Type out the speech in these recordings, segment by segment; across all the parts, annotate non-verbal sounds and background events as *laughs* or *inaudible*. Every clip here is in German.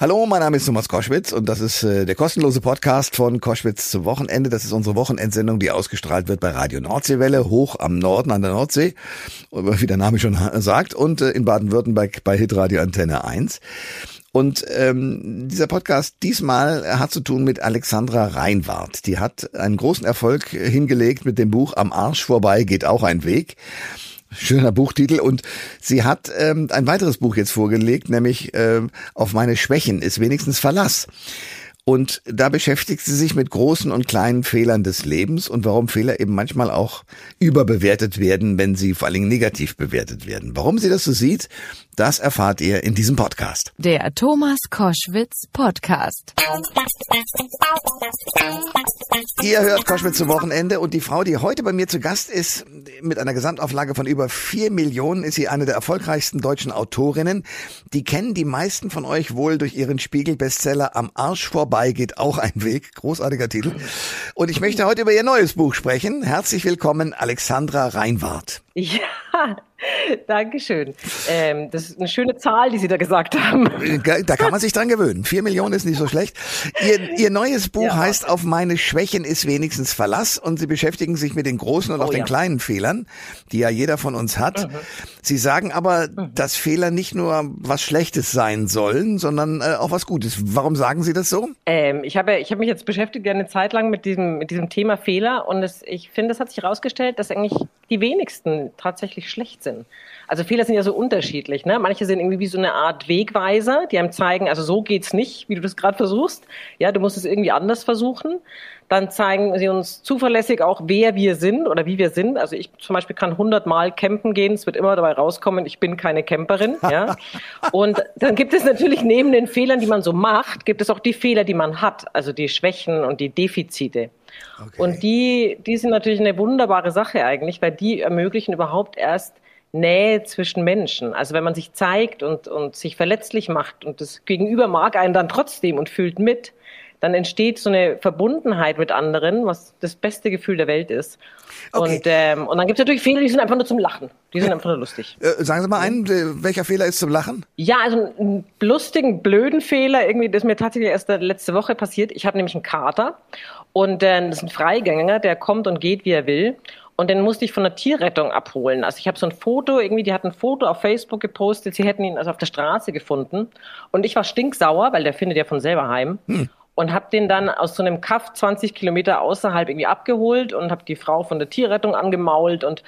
Hallo, mein Name ist Thomas Koschwitz und das ist äh, der kostenlose Podcast von Koschwitz zum Wochenende. Das ist unsere Wochenendsendung, die ausgestrahlt wird bei Radio Nordseewelle, hoch am Norden an der Nordsee, wie der Name schon *laughs* sagt, und äh, in Baden-Württemberg bei Hitradio Antenne 1. Und ähm, dieser Podcast diesmal hat zu tun mit Alexandra Reinwart. Die hat einen großen Erfolg hingelegt mit dem Buch Am Arsch vorbei geht auch ein Weg. Schöner Buchtitel. Und sie hat ähm, ein weiteres Buch jetzt vorgelegt, nämlich äh, Auf meine Schwächen ist wenigstens Verlass. Und da beschäftigt sie sich mit großen und kleinen Fehlern des Lebens und warum Fehler eben manchmal auch überbewertet werden, wenn sie vor allen Dingen negativ bewertet werden. Warum sie das so sieht, das erfahrt ihr in diesem Podcast. Der Thomas Koschwitz Podcast. Ihr hört Koschwitz zum Wochenende und die Frau, die heute bei mir zu Gast ist, mit einer Gesamtauflage von über vier Millionen, ist sie eine der erfolgreichsten deutschen Autorinnen. Die kennen die meisten von euch wohl durch ihren Spiegel-Bestseller Am Arsch vorbei geht auch ein Weg. Großartiger Titel. Und ich möchte heute über ihr neues Buch sprechen. Herzlich willkommen, Alexandra Reinwart. Ja, *laughs* Dankeschön. Ähm, das ist eine schöne Zahl, die Sie da gesagt haben. Da kann man sich dran gewöhnen. Vier Millionen ist nicht so schlecht. Ihr, Ihr neues Buch ja. heißt Auf meine Schwächen ist wenigstens Verlass und Sie beschäftigen sich mit den großen und oh, auch den ja. kleinen Fehlern, die ja jeder von uns hat. Mhm. Sie sagen aber, mhm. dass Fehler nicht nur was Schlechtes sein sollen, sondern äh, auch was Gutes. Warum sagen Sie das so? Ähm, ich habe ich habe mich jetzt beschäftigt eine Zeit lang mit diesem mit diesem Thema Fehler und es, ich finde, es hat sich herausgestellt, dass eigentlich die wenigsten tatsächlich schlecht sind. Also Fehler sind ja so unterschiedlich. Ne? Manche sind irgendwie wie so eine Art Wegweiser, die einem zeigen, also so geht's nicht, wie du das gerade versuchst. Ja, du musst es irgendwie anders versuchen. Dann zeigen sie uns zuverlässig auch, wer wir sind oder wie wir sind. Also ich zum Beispiel kann hundertmal campen gehen, es wird immer dabei rauskommen, ich bin keine Camperin. Ja? *laughs* Und dann gibt es natürlich neben den Fehlern, die man so macht, gibt es auch die Fehler, die man hat, also die Schwächen und die Defizite. Okay. Und die, die sind natürlich eine wunderbare Sache eigentlich, weil die ermöglichen überhaupt erst Nähe zwischen Menschen. Also wenn man sich zeigt und, und sich verletzlich macht und das Gegenüber mag einen dann trotzdem und fühlt mit, dann entsteht so eine Verbundenheit mit anderen, was das beste Gefühl der Welt ist. Okay. Und, ähm, und dann gibt es natürlich Fehler, die sind einfach nur zum Lachen. Die sind einfach nur lustig. Äh, sagen Sie mal einen, äh, welcher Fehler ist zum Lachen? Ja, also einen lustigen, blöden Fehler, irgendwie, das ist mir tatsächlich erst letzte Woche passiert. Ich habe nämlich einen Kater und äh, das ist ein Freigänger, der kommt und geht, wie er will. Und den musste ich von der Tierrettung abholen. Also ich habe so ein Foto, irgendwie, die hat ein Foto auf Facebook gepostet, sie hätten ihn also auf der Straße gefunden. Und ich war stinksauer, weil der findet ja von selber heim. Hm. Und habe den dann aus so einem Kaff 20 Kilometer außerhalb irgendwie abgeholt und habe die Frau von der Tierrettung angemault und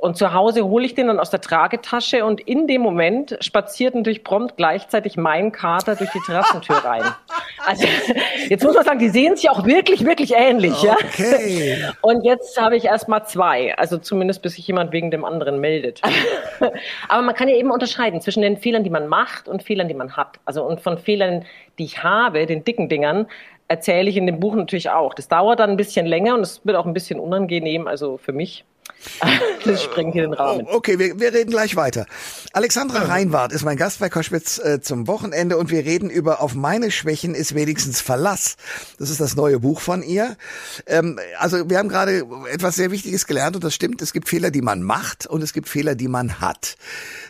und zu Hause hole ich den dann aus der Tragetasche und in dem Moment spaziert natürlich prompt gleichzeitig mein Kater durch die Terrassentür rein. Also jetzt muss man sagen, die sehen sich auch wirklich, wirklich ähnlich. Okay. Ja? Und jetzt habe ich erst mal zwei, also zumindest bis sich jemand wegen dem anderen meldet. Aber man kann ja eben unterscheiden zwischen den Fehlern, die man macht und Fehlern, die man hat. Also und von Fehlern, die ich habe, den dicken Dingern, erzähle ich in dem Buch natürlich auch. Das dauert dann ein bisschen länger und es wird auch ein bisschen unangenehm, also für mich. *laughs* Das sprengt hier den Rahmen. Oh, okay, wir, wir reden gleich weiter. Alexandra Reinwart ist mein Gast bei Koschwitz äh, zum Wochenende und wir reden über Auf meine Schwächen ist wenigstens Verlass. Das ist das neue Buch von ihr. Ähm, also wir haben gerade etwas sehr Wichtiges gelernt und das stimmt. Es gibt Fehler, die man macht und es gibt Fehler, die man hat.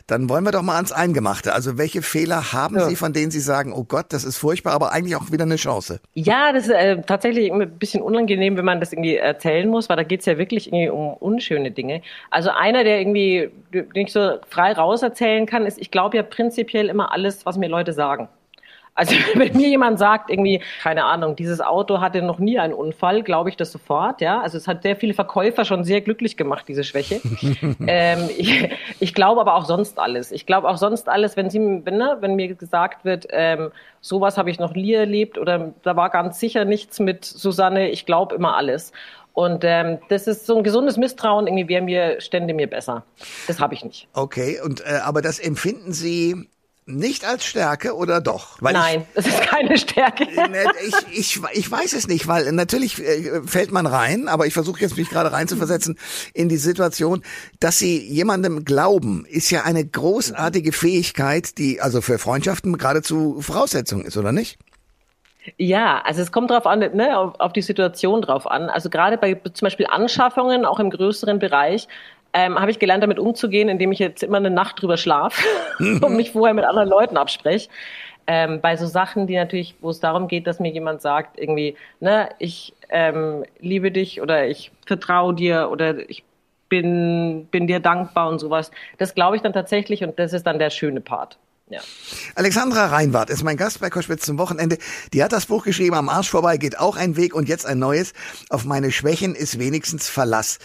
Dann wollen wir doch mal ans Eingemachte. Also welche Fehler haben ja. Sie, von denen Sie sagen, oh Gott, das ist furchtbar, aber eigentlich auch wieder eine Chance? Ja, das ist äh, tatsächlich ein bisschen unangenehm, wenn man das irgendwie erzählen muss, weil da geht es ja wirklich irgendwie um unschöne Dinge. Also einer, der irgendwie, den ich so frei raus erzählen kann, ist, ich glaube ja prinzipiell immer alles, was mir Leute sagen. Also *laughs* wenn mir jemand sagt, irgendwie, keine Ahnung, dieses Auto hatte noch nie einen Unfall, glaube ich das sofort, ja. Also es hat sehr viele Verkäufer schon sehr glücklich gemacht, diese Schwäche. *laughs* ähm, ich, ich glaube aber auch sonst alles. Ich glaube auch sonst alles, wenn sie, wenn, ne, wenn mir gesagt wird, ähm, sowas habe ich noch nie erlebt oder da war ganz sicher nichts mit Susanne, ich glaube immer alles. Und ähm, das ist so ein gesundes Misstrauen, irgendwie wäre mir, stände mir besser. Das habe ich nicht. Okay, und äh, aber das empfinden Sie nicht als Stärke oder doch? Weil Nein, es ist keine Stärke. Ne, ich, ich, ich weiß es nicht, weil natürlich äh, fällt man rein, aber ich versuche jetzt mich gerade reinzuversetzen in die Situation, dass sie jemandem glauben, ist ja eine großartige Fähigkeit, die also für Freundschaften geradezu Voraussetzung ist, oder nicht? Ja, also es kommt drauf an, ne, auf, auf die Situation drauf an. Also gerade bei zum Beispiel Anschaffungen, auch im größeren Bereich, ähm, habe ich gelernt, damit umzugehen, indem ich jetzt immer eine Nacht drüber schlafe *laughs* und mich vorher mit anderen Leuten abspreche. ähm, bei so Sachen, die natürlich, wo es darum geht, dass mir jemand sagt, irgendwie, ne, ich ähm, liebe dich oder ich vertraue dir oder ich bin, bin dir dankbar und sowas. Das glaube ich dann tatsächlich und das ist dann der schöne Part. Ja. Alexandra Reinwart ist mein Gast bei Koschwitz zum Wochenende. Die hat das Buch geschrieben, am Arsch vorbei geht auch ein Weg und jetzt ein neues. Auf meine Schwächen ist wenigstens Verlass.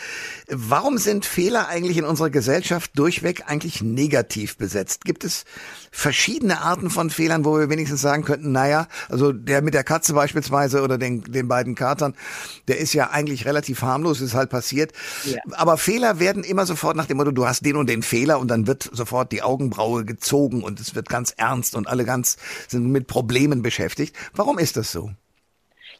Warum sind Fehler eigentlich in unserer Gesellschaft durchweg eigentlich negativ besetzt? Gibt es verschiedene Arten von Fehlern, wo wir wenigstens sagen könnten, naja, also der mit der Katze beispielsweise oder den, den beiden Katern, der ist ja eigentlich relativ harmlos, ist halt passiert. Ja. Aber Fehler werden immer sofort nach dem Motto, du hast den und den Fehler und dann wird sofort die Augenbraue gezogen und es wird ganz ernst und alle ganz sind mit Problemen beschäftigt. Warum ist das so?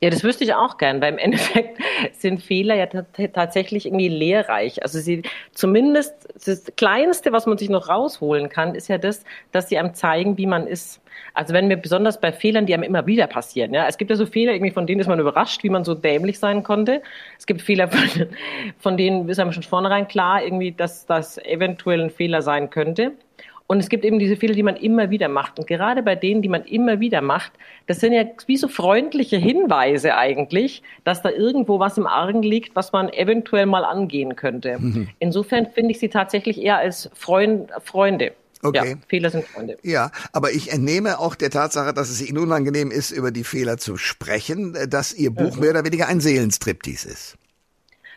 Ja, das wüsste ich auch gern, weil im *laughs* Endeffekt sind Fehler ja tatsächlich irgendwie lehrreich. Also sie zumindest das Kleinste, was man sich noch rausholen kann, ist ja das, dass sie einem zeigen, wie man ist. Also wenn wir besonders bei Fehlern, die einem immer wieder passieren, ja, es gibt ja so Fehler, irgendwie von denen ist man überrascht, wie man so dämlich sein konnte. Es gibt Fehler, von, von denen ist einem schon vornherein klar, irgendwie, dass das eventuell ein Fehler sein könnte. Und es gibt eben diese Fehler, die man immer wieder macht. Und gerade bei denen, die man immer wieder macht, das sind ja wie so freundliche Hinweise eigentlich, dass da irgendwo was im Argen liegt, was man eventuell mal angehen könnte. Mhm. Insofern finde ich sie tatsächlich eher als Freund, Freunde. Okay. Ja, Fehler sind Freunde. Ja, aber ich entnehme auch der Tatsache, dass es Ihnen unangenehm ist, über die Fehler zu sprechen, dass Ihr Buch mhm. mehr oder weniger ein Seelenstriptease ist.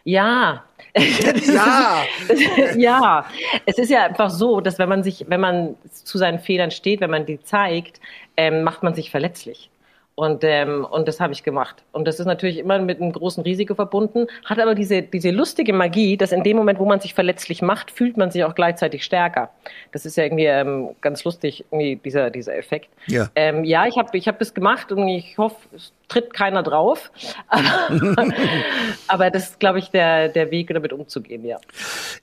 Ja. *laughs* Ja. *laughs* ja. Es ist ja einfach so, dass wenn man sich, wenn man zu seinen Fehlern steht, wenn man die zeigt, ähm, macht man sich verletzlich. Und, ähm, und das habe ich gemacht. Und das ist natürlich immer mit einem großen Risiko verbunden, hat aber diese, diese lustige Magie, dass in dem Moment, wo man sich verletzlich macht, fühlt man sich auch gleichzeitig stärker. Das ist ja irgendwie ähm, ganz lustig, irgendwie dieser, dieser Effekt. Ja, ähm, ja ich habe ich hab das gemacht und ich hoffe, es tritt keiner drauf. *laughs* Aber, das ist, glaube ich, der, der Weg, damit umzugehen, ja.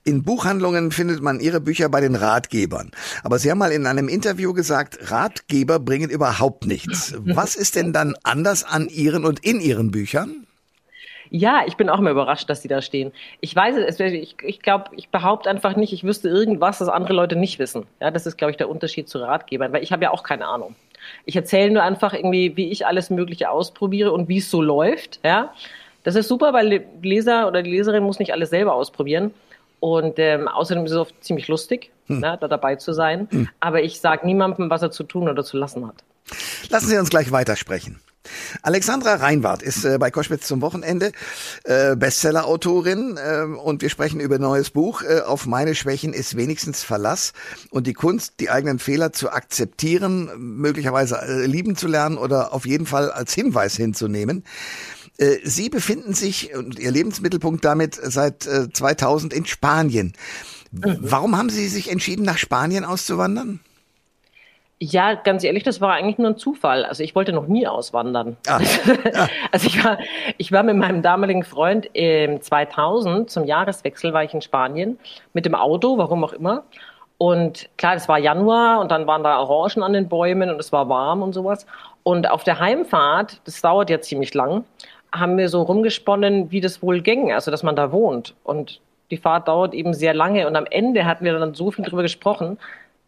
In Buchhandlungen findet man Ihre Bücher bei den Ratgebern. Aber Sie haben mal in einem Interview gesagt, Ratgeber bringen überhaupt nichts. *laughs* Was ist denn dann anders an Ihren und in Ihren Büchern? Ja, ich bin auch immer überrascht, dass sie da stehen. Ich weiß es, ich, ich glaube, ich behaupte einfach nicht, ich wüsste irgendwas, das andere Leute nicht wissen. Ja, das ist, glaube ich, der Unterschied zu Ratgebern, weil ich habe ja auch keine Ahnung. Ich erzähle nur einfach irgendwie, wie ich alles Mögliche ausprobiere und wie es so läuft. Ja, das ist super, weil Leser oder die Leserin muss nicht alles selber ausprobieren. Und ähm, außerdem ist es oft ziemlich lustig, hm. ne, da dabei zu sein. Hm. Aber ich sage niemandem, was er zu tun oder zu lassen hat. Lassen Sie uns gleich weitersprechen. Alexandra Reinwart ist äh, bei Koschwitz zum Wochenende äh, Bestseller-Autorin äh, und wir sprechen über ein neues Buch. Äh, auf meine Schwächen ist wenigstens Verlass und die Kunst, die eigenen Fehler zu akzeptieren, möglicherweise äh, lieben zu lernen oder auf jeden Fall als Hinweis hinzunehmen. Äh, Sie befinden sich und Ihr Lebensmittelpunkt damit seit 2000 in Spanien. Mhm. Warum haben Sie sich entschieden, nach Spanien auszuwandern? Ja, ganz ehrlich, das war eigentlich nur ein Zufall. Also ich wollte noch nie auswandern. Ah. Ah. *laughs* also ich war, ich war mit meinem damaligen Freund im 2000 zum Jahreswechsel war ich in Spanien mit dem Auto, warum auch immer. Und klar, es war Januar und dann waren da Orangen an den Bäumen und es war warm und sowas. Und auf der Heimfahrt, das dauert ja ziemlich lang, haben wir so rumgesponnen, wie das wohl ging, also dass man da wohnt. Und die Fahrt dauert eben sehr lange und am Ende hatten wir dann so viel drüber gesprochen,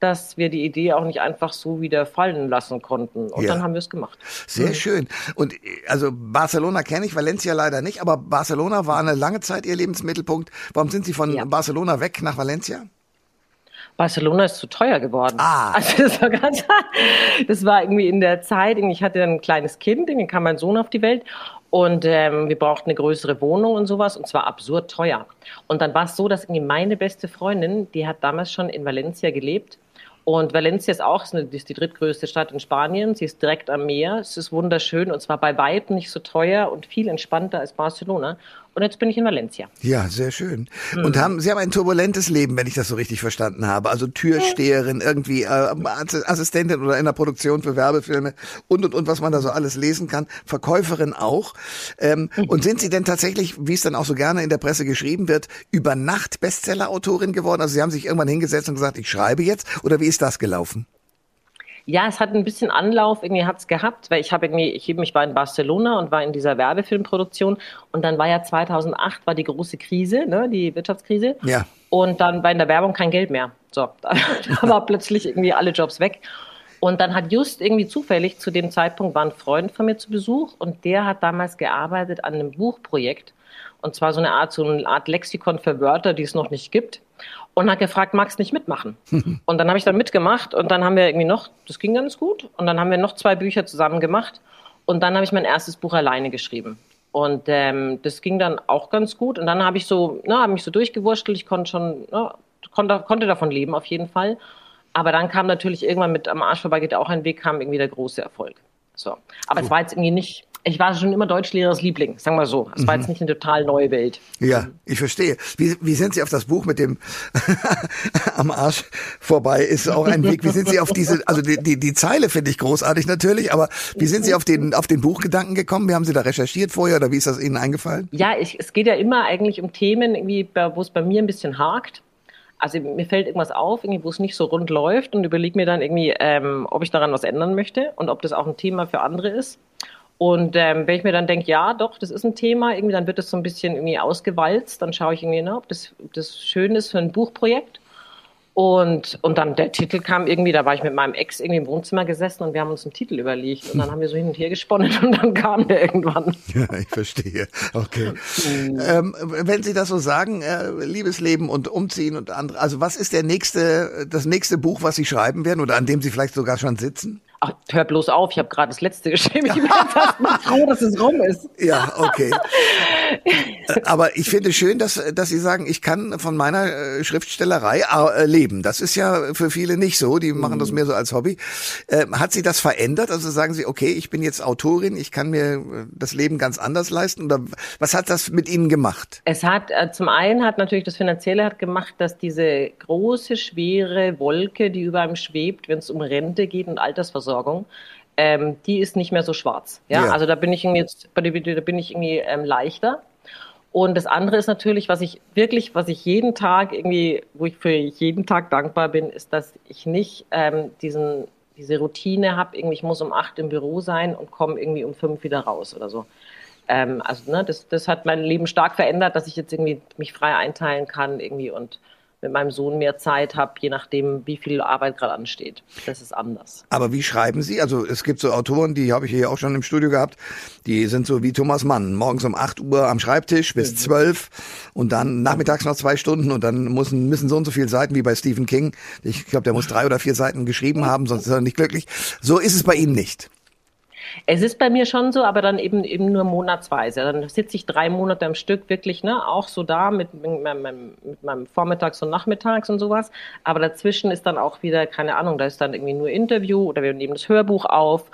dass wir die Idee auch nicht einfach so wieder fallen lassen konnten. Und ja. dann haben wir es gemacht. Sehr mhm. schön. Und also Barcelona kenne ich, Valencia leider nicht, aber Barcelona war eine lange Zeit Ihr Lebensmittelpunkt. Warum sind Sie von ja. Barcelona weg nach Valencia? Barcelona ist zu teuer geworden. Ah. *laughs* Also das war ganz, das war irgendwie in der Zeit, ich hatte ein kleines Kind, dann kam mein Sohn auf die Welt und ähm, wir brauchten eine größere Wohnung und sowas und zwar absurd teuer. Und dann war es so, dass irgendwie meine beste Freundin, die hat damals schon in Valencia gelebt und Valencia ist auch ist, eine, ist die drittgrößte Stadt in Spanien. Sie ist direkt am Meer. Es ist wunderschön und zwar bei weitem nicht so teuer und viel entspannter als Barcelona. Und jetzt bin ich in Valencia. Ja, sehr schön. Mhm. Und haben Sie haben ein turbulentes Leben, wenn ich das so richtig verstanden habe. Also Türsteherin, irgendwie äh, Assistentin oder in der Produktion für Werbefilme und und und was man da so alles lesen kann. Verkäuferin auch. Ähm, mhm. Und sind Sie denn tatsächlich, wie es dann auch so gerne in der Presse geschrieben wird, über Nacht Bestseller-Autorin geworden? Also Sie haben sich irgendwann hingesetzt und gesagt, ich schreibe jetzt. Oder wie ist das gelaufen? Ja, es hat ein bisschen Anlauf, irgendwie hat's gehabt, weil ich habe irgendwie, ich ich war in Barcelona und war in dieser Werbefilmproduktion und dann war ja 2008 war die große Krise, ne, die Wirtschaftskrise. Ja. Und dann war in der Werbung kein Geld mehr. So, da, *laughs* da war plötzlich irgendwie alle Jobs weg. Und dann hat just irgendwie zufällig zu dem Zeitpunkt war ein Freund von mir zu Besuch und der hat damals gearbeitet an einem Buchprojekt. Und zwar so eine Art, so eine Art Lexikon für Wörter, die es noch nicht gibt. Und hat gefragt, magst du nicht mitmachen? *laughs* und dann habe ich dann mitgemacht und dann haben wir irgendwie noch, das ging ganz gut. Und dann haben wir noch zwei Bücher zusammen gemacht. Und dann habe ich mein erstes Buch alleine geschrieben. Und ähm, das ging dann auch ganz gut. Und dann habe ich so, na, habe mich so durchgewurschtelt. Ich konnte schon, na, konnte, konnte davon leben auf jeden Fall. Aber dann kam natürlich irgendwann mit am Arsch vorbei geht auch ein Weg, kam irgendwie der große Erfolg. So. Aber es war jetzt irgendwie nicht, ich war schon immer Deutschlehrers Liebling, sagen wir so. Es war jetzt nicht eine total neue Welt. Ja, ich verstehe. Wie, wie sind Sie auf das Buch mit dem *laughs* am Arsch vorbei? Ist auch ein Weg. Wie sind Sie auf diese, also die, die, die Zeile finde ich großartig natürlich, aber wie sind Sie auf den, auf den Buchgedanken gekommen? Wie haben Sie da recherchiert vorher oder wie ist das Ihnen eingefallen? Ja, ich, es geht ja immer eigentlich um Themen, irgendwie, wo es bei mir ein bisschen hakt also mir fällt irgendwas auf, irgendwie, wo es nicht so rund läuft und überlege mir dann irgendwie, ähm, ob ich daran was ändern möchte und ob das auch ein Thema für andere ist. Und ähm, wenn ich mir dann denke, ja, doch, das ist ein Thema, irgendwie, dann wird das so ein bisschen irgendwie ausgewalzt, dann schaue ich irgendwie, ne, ob das, ob das schön ist für ein Buchprojekt. Und, und dann der Titel kam irgendwie, da war ich mit meinem Ex irgendwie im Wohnzimmer gesessen und wir haben uns einen Titel überlegt und dann haben wir so hin und her gesponnen *laughs* und dann kam der irgendwann. Ja, ich verstehe. Okay. Mhm. Ähm, wenn Sie das so sagen, äh, Liebesleben und Umziehen und andere, also was ist der nächste, das nächste Buch, was Sie schreiben werden oder an dem Sie vielleicht sogar schon sitzen? Ach, hör bloß auf, ich habe gerade das letzte *laughs* geschrieben. Ich bin erst mal froh, dass es rum ist. Ja, okay. *laughs* Aber ich finde schön, dass, dass Sie sagen, ich kann von meiner äh, Schriftstellerei äh, leben. Das ist ja für viele nicht so. Die machen das mhm. mehr so als Hobby. Ähm, hat Sie das verändert? Also sagen Sie, okay, ich bin jetzt Autorin, ich kann mir äh, das Leben ganz anders leisten? Oder was hat das mit Ihnen gemacht? Es hat, zum einen hat natürlich das Finanzielle hat gemacht, dass diese große, schwere Wolke, die über einem schwebt, wenn es um Rente geht und Altersversorgung, ähm, die ist nicht mehr so schwarz. Ja, ja. also da bin ich irgendwie jetzt, da bin ich irgendwie ähm, leichter. Und das andere ist natürlich, was ich wirklich, was ich jeden Tag irgendwie, wo ich für jeden Tag dankbar bin, ist, dass ich nicht ähm, diesen, diese Routine habe, irgendwie, ich muss um acht im Büro sein und komme irgendwie um fünf wieder raus oder so. Ähm, also ne, das, das hat mein Leben stark verändert, dass ich jetzt irgendwie mich frei einteilen kann irgendwie und mit meinem Sohn mehr Zeit habe, je nachdem, wie viel Arbeit gerade ansteht. Das ist anders. Aber wie schreiben Sie? Also es gibt so Autoren, die habe ich hier auch schon im Studio gehabt, die sind so wie Thomas Mann, morgens um 8 Uhr am Schreibtisch bis mhm. 12 und dann nachmittags noch zwei Stunden und dann müssen, müssen so und so viele Seiten wie bei Stephen King. Ich glaube, der muss drei oder vier Seiten geschrieben *laughs* haben, sonst ist er nicht glücklich. So ist es bei Ihnen nicht. Es ist bei mir schon so, aber dann eben eben nur monatsweise. Dann sitze ich drei Monate am Stück wirklich, ne, auch so da mit, mit, meinem, mit meinem Vormittags- und Nachmittags und sowas. Aber dazwischen ist dann auch wieder, keine Ahnung, da ist dann irgendwie nur Interview oder wir nehmen das Hörbuch auf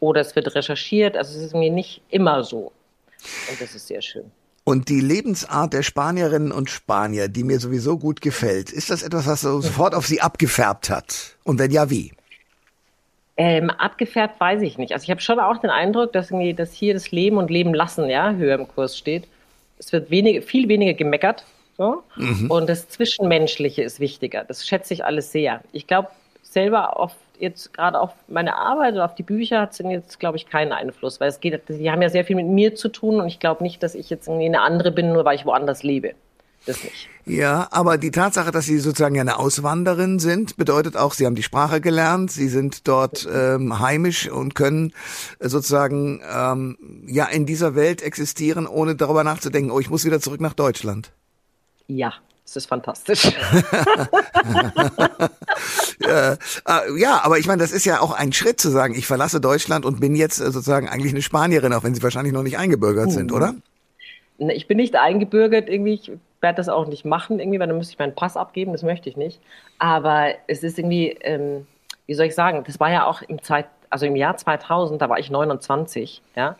oder es wird recherchiert. Also es ist irgendwie nicht immer so. Und das ist sehr schön. Und die Lebensart der Spanierinnen und Spanier, die mir sowieso gut gefällt, ist das etwas, was so sofort auf sie abgefärbt hat? Und wenn ja, wie? Ähm, abgefärbt weiß ich nicht. Also ich habe schon auch den Eindruck, dass, irgendwie, dass hier das Leben und Leben lassen ja höher im Kurs steht. Es wird wenig, viel weniger gemeckert. So. Mhm. Und das Zwischenmenschliche ist wichtiger. Das schätze ich alles sehr. Ich glaube selber auf jetzt gerade auf meine Arbeit oder auf die Bücher hat es jetzt, glaube ich, keinen Einfluss, weil es geht, die haben ja sehr viel mit mir zu tun und ich glaube nicht, dass ich jetzt irgendwie eine andere bin, nur weil ich woanders lebe das nicht. Ja, aber die Tatsache, dass Sie sozusagen ja eine Auswanderin sind, bedeutet auch, Sie haben die Sprache gelernt, Sie sind dort ähm, heimisch und können sozusagen ähm, ja in dieser Welt existieren, ohne darüber nachzudenken, oh, ich muss wieder zurück nach Deutschland. Ja, das ist fantastisch. *laughs* äh, äh, ja, aber ich meine, das ist ja auch ein Schritt zu sagen, ich verlasse Deutschland und bin jetzt äh, sozusagen eigentlich eine Spanierin, auch wenn Sie wahrscheinlich noch nicht eingebürgert mhm. sind, oder? Ich bin nicht eingebürgert, irgendwie, ich werde das auch nicht machen, irgendwie, weil dann müsste ich meinen Pass abgeben, das möchte ich nicht. Aber es ist irgendwie, ähm, wie soll ich sagen, das war ja auch im Zeit, also im Jahr 2000, da war ich 29, ja.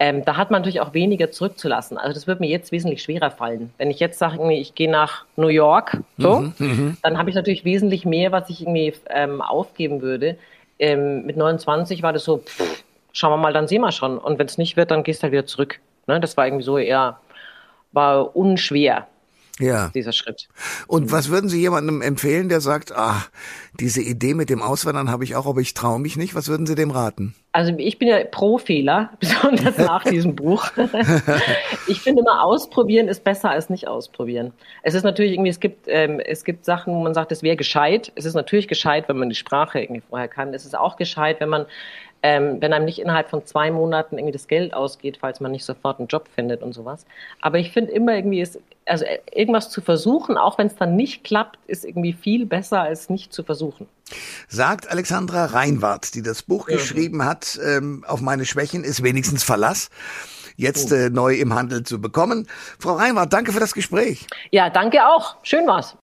Ähm, da hat man natürlich auch weniger zurückzulassen. Also das wird mir jetzt wesentlich schwerer fallen. Wenn ich jetzt sage, ich gehe nach New York, so, mhm, mhm. dann habe ich natürlich wesentlich mehr, was ich irgendwie ähm, aufgeben würde. Ähm, mit 29 war das so, pff, schauen wir mal, dann sehen wir schon. Und wenn es nicht wird, dann gehst du halt wieder zurück. Ne? Das war irgendwie so eher, war unschwer. Ja. dieser Schritt. Und was würden Sie jemandem empfehlen, der sagt, ah, diese Idee mit dem Auswandern habe ich auch, aber ich traue mich nicht? Was würden Sie dem raten? Also ich bin ja pro Fehler, *laughs* besonders nach diesem Buch. *laughs* ich finde immer, ausprobieren ist besser als nicht ausprobieren. Es ist natürlich irgendwie, es gibt, ähm, es gibt Sachen, wo man sagt, es wäre gescheit. Es ist natürlich gescheit, wenn man die Sprache irgendwie vorher kann. Es ist auch gescheit, wenn man ähm, wenn einem nicht innerhalb von zwei Monaten irgendwie das Geld ausgeht, falls man nicht sofort einen Job findet und sowas. Aber ich finde immer irgendwie, ist, also äh, irgendwas zu versuchen, auch wenn es dann nicht klappt, ist irgendwie viel besser als nicht zu versuchen. Sagt Alexandra Reinwart, die das Buch ja. geschrieben hat, ähm, auf meine Schwächen ist wenigstens Verlass jetzt äh, neu im Handel zu bekommen. Frau Reinwart, danke für das Gespräch. Ja, danke auch. Schön war's.